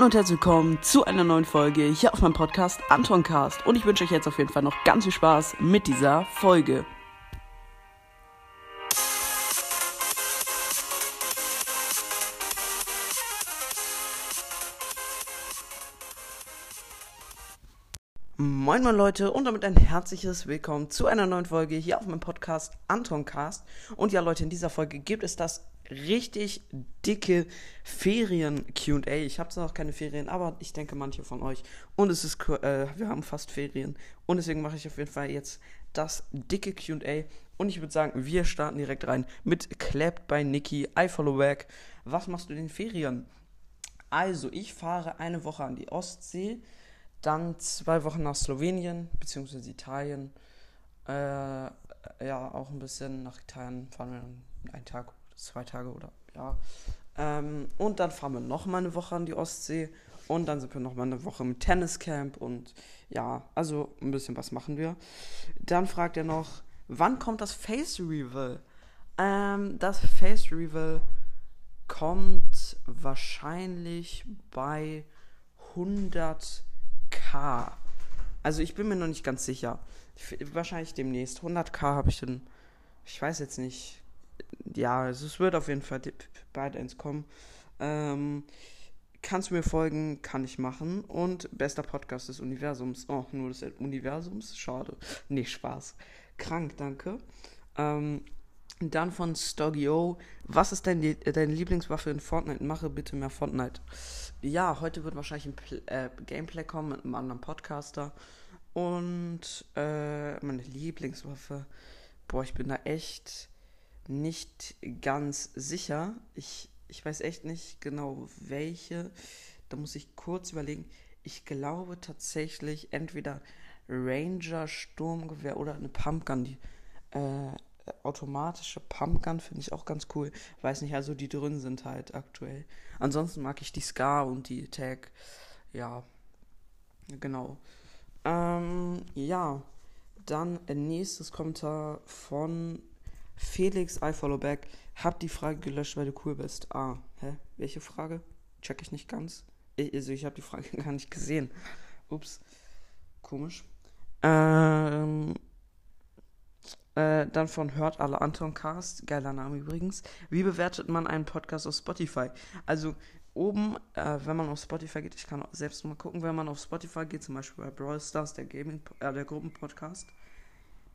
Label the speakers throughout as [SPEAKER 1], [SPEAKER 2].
[SPEAKER 1] Hallo und herzlich willkommen zu einer neuen Folge hier auf meinem Podcast Antoncast. Und ich wünsche euch jetzt auf jeden Fall noch ganz viel Spaß mit dieser Folge. Moin moin Leute und damit ein herzliches Willkommen zu einer neuen Folge hier auf meinem Podcast Antoncast. Und ja Leute, in dieser Folge gibt es das richtig dicke Ferien-QA. Ich habe zwar noch keine Ferien, aber ich denke manche von euch. Und es ist, äh, wir haben fast Ferien. Und deswegen mache ich auf jeden Fall jetzt das dicke QA. Und ich würde sagen, wir starten direkt rein mit Clapped by Nikki, I Follow Back. Was machst du in den Ferien? Also, ich fahre eine Woche an die Ostsee dann zwei Wochen nach Slowenien bzw. Italien. Äh, ja, auch ein bisschen nach Italien fahren wir einen Tag, zwei Tage oder ja. Ähm, und dann fahren wir nochmal eine Woche an die Ostsee. Und dann sind wir nochmal eine Woche im Tenniscamp. Und ja, also ein bisschen was machen wir. Dann fragt er noch, wann kommt das Face Reveal? Ähm, das Face Reveal kommt wahrscheinlich bei 100 100k. Also ich bin mir noch nicht ganz sicher. Ich, wahrscheinlich demnächst. 100k habe ich dann. Ich weiß jetzt nicht. Ja, also es wird auf jeden Fall bald eins kommen. Ähm, kannst du mir folgen? Kann ich machen. Und bester Podcast des Universums. Oh, nur des Universums? Schade. Nee, Spaß. Krank, danke. Ähm, dann von Stoggio. Was ist dein, deine Lieblingswaffe in Fortnite? Mache bitte mehr Fortnite. Ja, heute wird wahrscheinlich ein Pl äh, Gameplay kommen mit einem anderen Podcaster. Und äh, meine Lieblingswaffe. Boah, ich bin da echt nicht ganz sicher. Ich, ich weiß echt nicht genau welche. Da muss ich kurz überlegen. Ich glaube tatsächlich entweder Ranger Sturmgewehr oder eine Pumpgun. Die, äh, automatische Pumpgun finde ich auch ganz cool. Weiß nicht, also die drin sind halt aktuell. Ansonsten mag ich die Scar und die Tag. Ja, genau. Ähm, ja, dann nächstes Kommentar von Felix I follow back. Hab die Frage gelöscht, weil du cool bist. Ah, hä? Welche Frage? Check ich nicht ganz. Ich, also ich habe die Frage gar nicht gesehen. Ups. Komisch. Ähm, äh, dann von Hört alle Anton Cast, geiler Name übrigens. Wie bewertet man einen Podcast auf Spotify? Also oben, äh, wenn man auf Spotify geht, ich kann selbst mal gucken, wenn man auf Spotify geht, zum Beispiel bei Brawl Stars, der Gaming, äh, der Gruppenpodcast,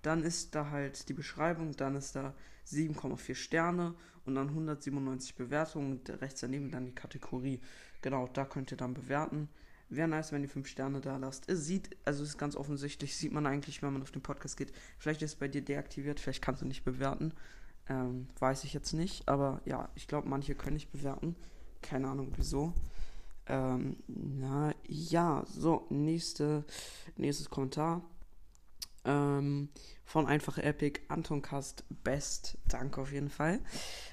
[SPEAKER 1] dann ist da halt die Beschreibung, dann ist da 7,4 Sterne und dann 197 Bewertungen rechts daneben dann die Kategorie. Genau, da könnt ihr dann bewerten. Wäre nice, wenn ihr 5 Sterne da lasst. Es sieht, also es ist ganz offensichtlich, sieht man eigentlich, wenn man auf den Podcast geht. Vielleicht ist es bei dir deaktiviert, vielleicht kannst du nicht bewerten. Ähm, weiß ich jetzt nicht, aber ja, ich glaube, manche können nicht bewerten. Keine Ahnung wieso. Ähm, na ja, so, nächste, nächstes Kommentar. Ähm, von Einfache Epic, Anton Cast Best, danke auf jeden Fall.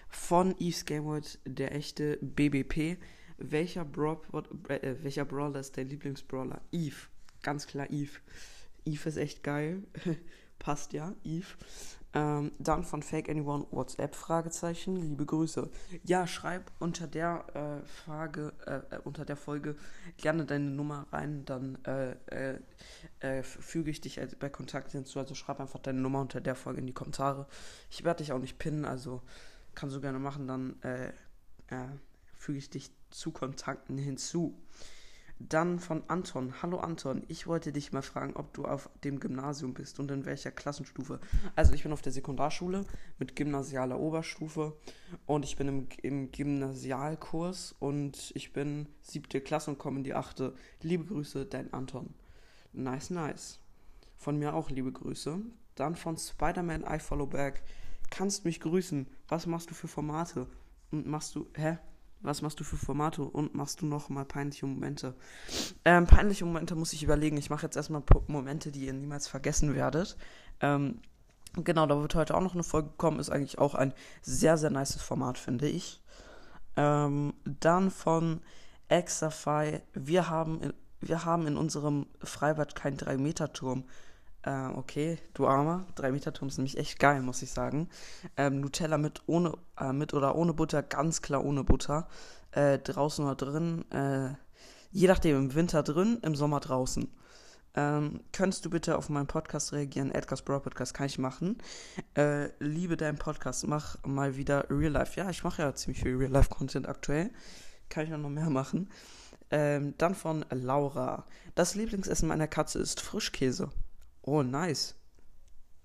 [SPEAKER 1] Von Eve's Game World, der echte BBP welcher, Bra äh, welcher Brawler ist dein Lieblingsbrawler? Eve. Ganz klar Eve. Eve ist echt geil. Passt ja, Eve. Ähm, dann von Fake Anyone WhatsApp Fragezeichen. Liebe Grüße. Ja, schreib unter der äh, Frage, äh, äh unter der Folge gerne deine Nummer rein, dann äh, äh, äh füge ich dich bei Kontakt hinzu. Also schreib einfach deine Nummer unter der Folge in die Kommentare. Ich werde dich auch nicht pinnen, also kannst du gerne machen, dann füge ich dich zu Kontakten hinzu. Dann von Anton. Hallo Anton, ich wollte dich mal fragen, ob du auf dem Gymnasium bist und in welcher Klassenstufe. Also ich bin auf der Sekundarschule mit gymnasialer Oberstufe und ich bin im, im Gymnasialkurs und ich bin siebte Klasse und komme in die achte. Liebe Grüße, dein Anton. Nice, nice. Von mir auch liebe Grüße. Dann von Spider-Man I Follow Back. Kannst mich grüßen. Was machst du für Formate? Und machst du, hä? Was machst du für Formate und machst du noch mal peinliche Momente? Ähm, peinliche Momente muss ich überlegen. Ich mache jetzt erstmal Momente, die ihr niemals vergessen werdet. Ähm, genau, da wird heute auch noch eine Folge kommen. Ist eigentlich auch ein sehr, sehr nices Format, finde ich. Ähm, dann von Exafy. Wir haben, in, wir haben in unserem Freibad keinen 3-Meter-Turm. Äh, okay, du Armer. 3 Meter Turm ist nämlich echt geil, muss ich sagen. Ähm, Nutella mit, ohne, äh, mit oder ohne Butter, ganz klar ohne Butter. Äh, draußen oder drin. Äh, Je nachdem, im Winter drin, im Sommer draußen. Ähm, könntest du bitte auf meinen Podcast reagieren? Edgar's Bro Podcast kann ich machen. Äh, liebe deinen Podcast, mach mal wieder Real Life. Ja, ich mache ja ziemlich viel Real Life Content aktuell. Kann ich auch noch mehr machen. Ähm, dann von Laura. Das Lieblingsessen meiner Katze ist Frischkäse. Oh, nice.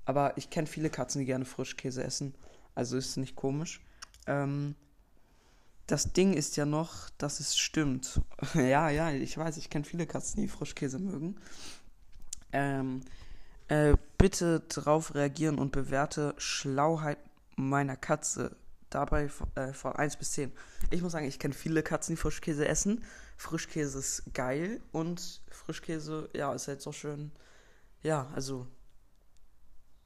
[SPEAKER 1] Aber ich kenne viele Katzen, die gerne Frischkäse essen. Also ist nicht komisch. Ähm, das Ding ist ja noch, dass es stimmt. ja, ja, ich weiß, ich kenne viele Katzen, die Frischkäse mögen. Ähm, äh, bitte drauf reagieren und bewerte Schlauheit meiner Katze. Dabei äh, von 1 bis 10. Ich muss sagen, ich kenne viele Katzen, die Frischkäse essen. Frischkäse ist geil und Frischkäse, ja, ist halt so schön. Ja, also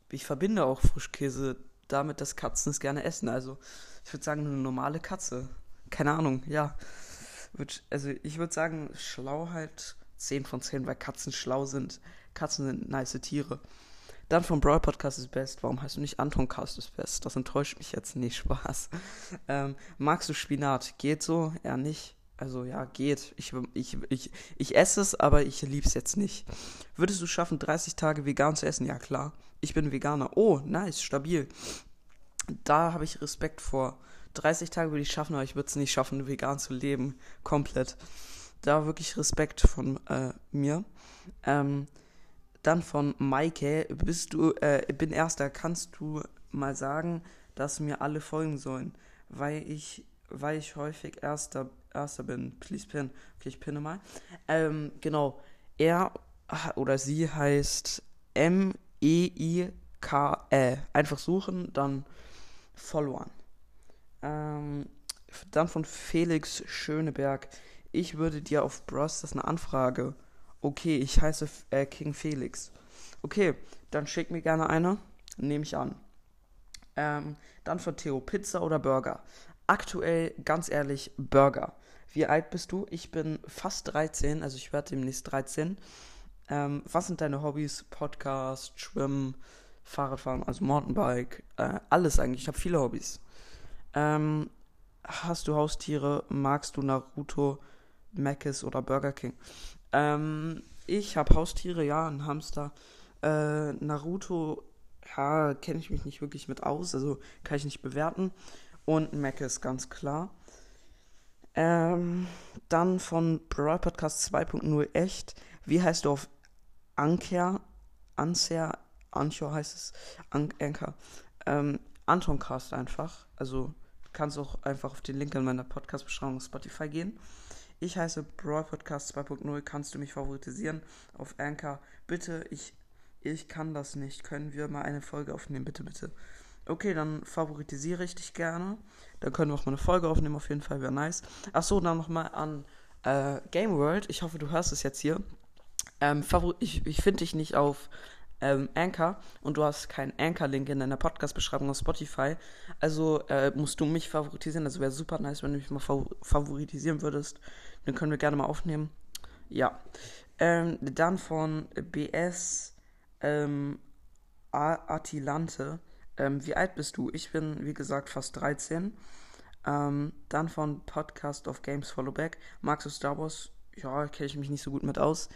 [SPEAKER 1] ich verbinde auch Frischkäse damit, dass Katzen es gerne essen. Also ich würde sagen, eine normale Katze keine Ahnung, ja. Also ich würde sagen, Schlauheit 10 von 10, weil Katzen schlau sind. Katzen sind nice Tiere. Dann vom Brawl Podcast ist best. Warum heißt du nicht Anton Cast ist best? Das enttäuscht mich jetzt nicht. Spaß. Ähm, magst du Spinat? Geht so? Ja, nicht. Also ja, geht. Ich, ich, ich, ich esse es, aber ich liebe es jetzt nicht. Würdest du schaffen, 30 Tage vegan zu essen? Ja, klar. Ich bin Veganer. Oh, nice, stabil. Da habe ich Respekt vor. 30 Tage würde ich schaffen, aber ich würde es nicht schaffen, vegan zu leben. Komplett. Da wirklich Respekt von äh, mir. Ähm, dann von Maike. Bist du, äh, bin Erster. Kannst du mal sagen, dass mir alle folgen sollen? Weil ich, weil ich häufig Erster, Erster bin. Please pin. Okay, ich pinne mal. Ähm, genau. Er oder sie heißt M-E-I-K-E. Einfach suchen, dann followern. Ähm, dann von Felix Schöneberg. Ich würde dir auf Bros. das eine Anfrage. Okay, ich heiße äh, King Felix. Okay, dann schick mir gerne eine. Nehme ich an. Ähm, dann von Theo, Pizza oder Burger? Aktuell, ganz ehrlich, Burger. Wie alt bist du? Ich bin fast 13, also ich werde demnächst 13. Ähm, was sind deine Hobbys? Podcast, Schwimmen, Fahrradfahren, also Mountainbike, äh, alles eigentlich. Ich habe viele Hobbys. Ähm, hast du Haustiere? Magst du Naruto, Mc's oder Burger King? Ähm, ich habe Haustiere, ja, ein Hamster. Äh, Naruto, ja, kenne ich mich nicht wirklich mit aus, also kann ich nicht bewerten. Und Mc's, ganz klar. Ähm, dann von Brawl Podcast 2.0 echt. Wie heißt du auf Anker? Anser, Anchor heißt es. An Anker. Ähm, Anton einfach. Also kannst auch einfach auf den Link in meiner Podcast-Beschreibung Spotify gehen. Ich heiße Brawl Podcast 2.0. Kannst du mich favoritisieren auf Anchor? Bitte, ich, ich kann das nicht. Können wir mal eine Folge aufnehmen? Bitte, bitte. Okay, dann favoritisiere ich dich gerne. Dann können wir auch mal eine Folge aufnehmen, auf jeden Fall wäre nice. Achso, dann nochmal an äh, Game World. Ich hoffe, du hörst es jetzt hier. Ähm, ich ich finde dich nicht auf ähm, Anchor und du hast keinen Anchor-Link in deiner Podcast-Beschreibung auf Spotify. Also äh, musst du mich favoritisieren. Also wäre super nice, wenn du mich mal favoritisieren würdest. Dann können wir gerne mal aufnehmen. Ja. Ähm, dann von BS ähm, Atilante. Ähm, wie alt bist du? Ich bin, wie gesagt, fast 13. Ähm, dann von Podcast of Games Followback. Magst du Star Wars? Ja, kenne ich mich nicht so gut mit aus.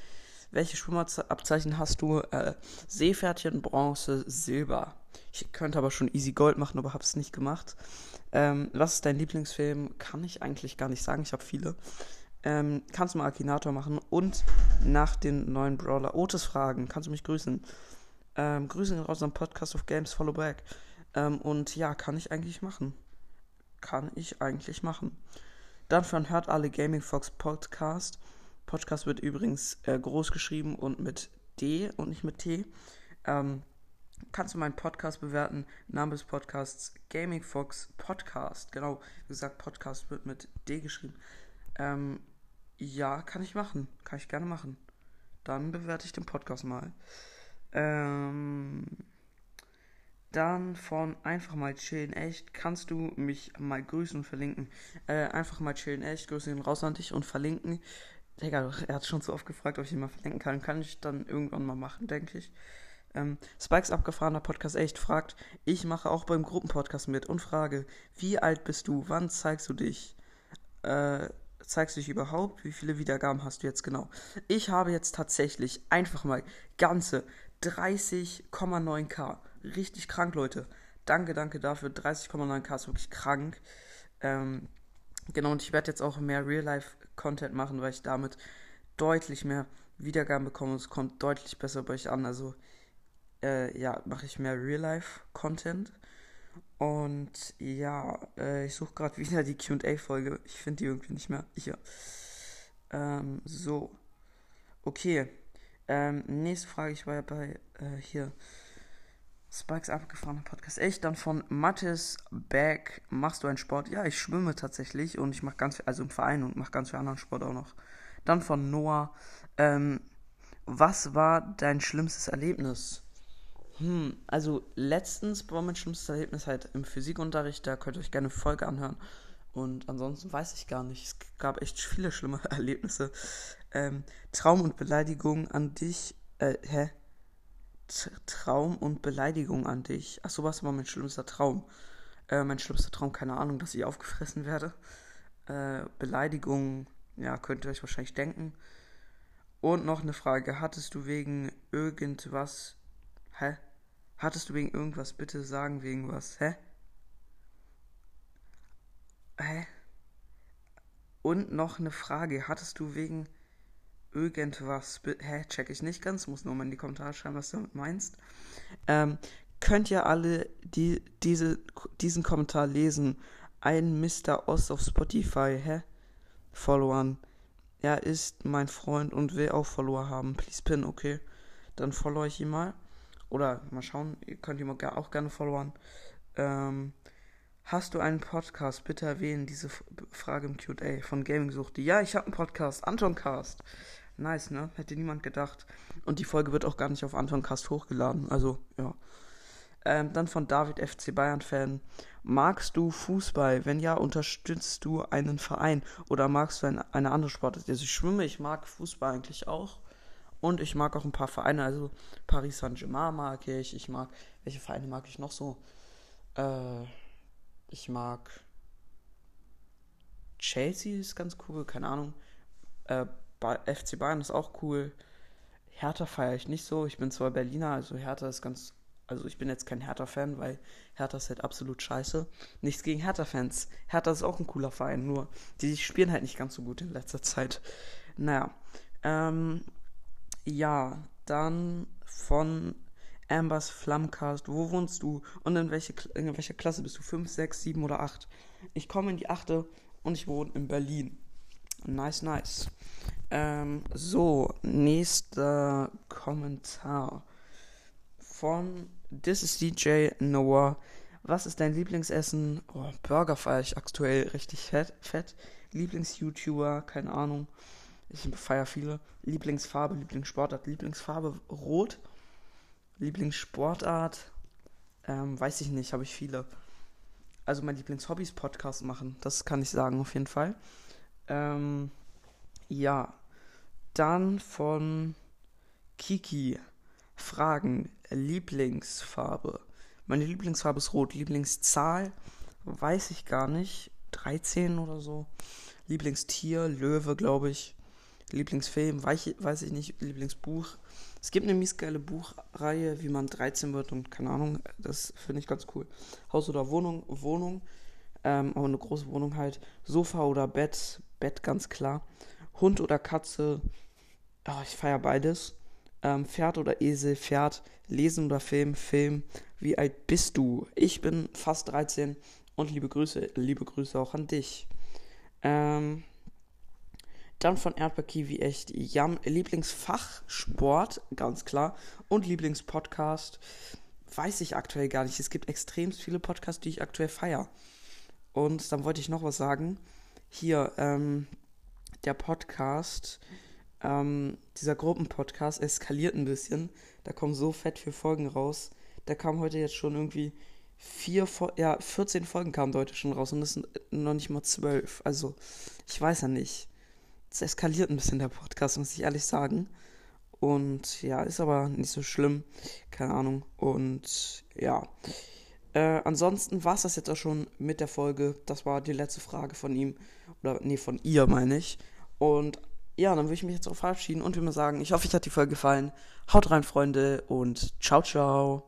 [SPEAKER 1] Welche Schwimmabzeichen hast du? Äh, Seepferdchen, Bronze, Silber. Ich könnte aber schon Easy Gold machen, aber habe es nicht gemacht. Ähm, was ist dein Lieblingsfilm? Kann ich eigentlich gar nicht sagen. Ich habe viele. Ähm, kannst du mal Akinator machen und nach den neuen Brawler Otis fragen. Kannst du mich grüßen? Ähm, grüßen raus am Podcast of Games Follow Back. Ähm, und ja, kann ich eigentlich machen. Kann ich eigentlich machen. Dann von Hört alle Gaming Fox Podcast. Podcast wird übrigens äh, groß geschrieben und mit D und nicht mit T. Ähm, kannst du meinen Podcast bewerten? Name des Podcasts Gaming Fox Podcast. Genau, wie gesagt, Podcast wird mit D geschrieben. Ähm, ja, kann ich machen. Kann ich gerne machen. Dann bewerte ich den Podcast mal. Ähm, dann von einfach mal chillen echt. Kannst du mich mal grüßen und verlinken? Äh, einfach mal chillen echt. Grüße ihn raus an dich und verlinken. Digga, er hat schon so oft gefragt, ob ich ihn mal verlinken kann. Kann ich dann irgendwann mal machen, denke ich. Ähm, Spikes abgefahrener Podcast echt fragt, ich mache auch beim Gruppenpodcast mit und frage, wie alt bist du? Wann zeigst du dich? Äh, zeigst du dich überhaupt? Wie viele Wiedergaben hast du jetzt genau? Ich habe jetzt tatsächlich einfach mal ganze 30,9k. Richtig krank, Leute. Danke, danke dafür. 30,9k ist wirklich krank. Ähm, genau, und ich werde jetzt auch mehr Real-Life-Content machen, weil ich damit deutlich mehr Wiedergaben bekomme. Es kommt deutlich besser bei euch an. Also, äh, ja, mache ich mehr Real-Life-Content. Und ja, äh, ich suche gerade wieder die QA-Folge. Ich finde die irgendwie nicht mehr. Hier. Ähm, so. Okay. Ähm, nächste Frage, ich war ja bei äh, hier. Spikes abgefahrener Podcast. Echt, dann von Mathis Beck. Machst du einen Sport? Ja, ich schwimme tatsächlich und ich mache ganz viel, also im Verein und mache ganz viel anderen Sport auch noch. Dann von Noah. Ähm, was war dein schlimmstes Erlebnis? Hm, also letztens war mein schlimmstes Erlebnis halt im Physikunterricht, da könnt ihr euch gerne eine Folge anhören. Und ansonsten weiß ich gar nicht. Es gab echt viele schlimme Erlebnisse. Ähm, Traum und Beleidigung an dich. Äh, hä? Traum und Beleidigung an dich. Ach so, was war mein schlimmster Traum? Äh, mein schlimmster Traum, keine Ahnung, dass ich aufgefressen werde. Äh, Beleidigung, ja, könnt ihr euch wahrscheinlich denken. Und noch eine Frage. Hattest du wegen irgendwas Hä? Hattest du wegen irgendwas bitte sagen wegen was? Hä? Hä? Und noch eine Frage. Hattest du wegen irgendwas. Hä? Check ich nicht ganz. Muss nur mal in die Kommentare schreiben, was du damit meinst. Ähm, könnt ihr alle die, diese, diesen Kommentar lesen? Ein Mr. Ost auf Spotify, hä? Followern. Er ist mein Freund und will auch Follower haben. Please pin, okay? Dann follow ich ihn mal. Oder mal schauen, ihr könnt ihn auch gerne followern. Ähm, hast du einen Podcast? Bitte erwähnen diese Frage im QA von Gaming Sucht. Ja, ich habe einen Podcast, Antoncast. Nice, ne? Hätte niemand gedacht. Und die Folge wird auch gar nicht auf Antoncast hochgeladen. Also, ja. Ähm, dann von David FC Bayern Fan. Magst du Fußball? Wenn ja, unterstützt du einen Verein oder magst du eine, eine andere Sportart? Also ich schwimme, ich mag Fußball eigentlich auch. Und ich mag auch ein paar Vereine, also Paris Saint-Germain mag ich. Ich mag, welche Vereine mag ich noch so? Äh, ich mag Chelsea ist ganz cool, keine Ahnung. Äh, FC Bayern ist auch cool. Hertha feiere ich nicht so. Ich bin zwar Berliner, also Hertha ist ganz. Also ich bin jetzt kein Hertha-Fan, weil Hertha ist halt absolut scheiße. Nichts gegen Hertha-Fans. Hertha ist auch ein cooler Verein, nur die spielen halt nicht ganz so gut in letzter Zeit. Naja. Ähm, ja, dann von Ambers Flammcast. Wo wohnst du und in, welche, in welcher Klasse bist du? 5, 6, 7 oder 8? Ich komme in die 8. und ich wohne in Berlin. Nice, nice. Ähm, so, nächster Kommentar von This is DJ Noah. Was ist dein Lieblingsessen? Oh, Burger feiere ich aktuell richtig fett. fett. Lieblings-YouTuber, keine Ahnung. Ich feiere viele. Lieblingsfarbe, Lieblingssportart, Lieblingsfarbe rot. Lieblingssportart, ähm, weiß ich nicht, habe ich viele. Also mein Lieblingshobbys Podcast machen, das kann ich sagen auf jeden Fall. Ähm, ja, dann von Kiki Fragen Lieblingsfarbe. Meine Lieblingsfarbe ist rot. Lieblingszahl weiß ich gar nicht. 13 oder so. Lieblingstier Löwe, glaube ich. Lieblingsfilm, weiß ich, nicht, Lieblingsbuch. Es gibt eine mies geile Buchreihe, wie man 13 wird und keine Ahnung, das finde ich ganz cool. Haus oder Wohnung, Wohnung, ähm, aber eine große Wohnung halt. Sofa oder Bett, Bett ganz klar. Hund oder Katze, oh, ich feiere beides. Ähm, Pferd oder Esel, Pferd. Lesen oder Film, Film. Wie alt bist du? Ich bin fast 13 und liebe Grüße, liebe Grüße auch an dich. Ähm, dann von Erdbeerkiwi echt Jam. Lieblingsfach Sport, ganz klar. Und Lieblingspodcast weiß ich aktuell gar nicht. Es gibt extrem viele Podcasts, die ich aktuell feiere. Und dann wollte ich noch was sagen. Hier, ähm, der Podcast, ähm, dieser Gruppenpodcast eskaliert ein bisschen. Da kommen so fett viele Folgen raus. Da kam heute jetzt schon irgendwie vier, ja, 14 Folgen kamen heute schon raus und das sind noch nicht mal zwölf. Also, ich weiß ja nicht es eskaliert ein bisschen der Podcast, muss ich ehrlich sagen. Und ja, ist aber nicht so schlimm. Keine Ahnung. Und ja. Äh, ansonsten war es das jetzt auch schon mit der Folge. Das war die letzte Frage von ihm. Oder, nee, von ihr meine ich. Und ja, dann würde ich mich jetzt auch verabschieden und würde mal sagen, ich hoffe, euch hat die Folge gefallen. Haut rein, Freunde, und ciao, ciao.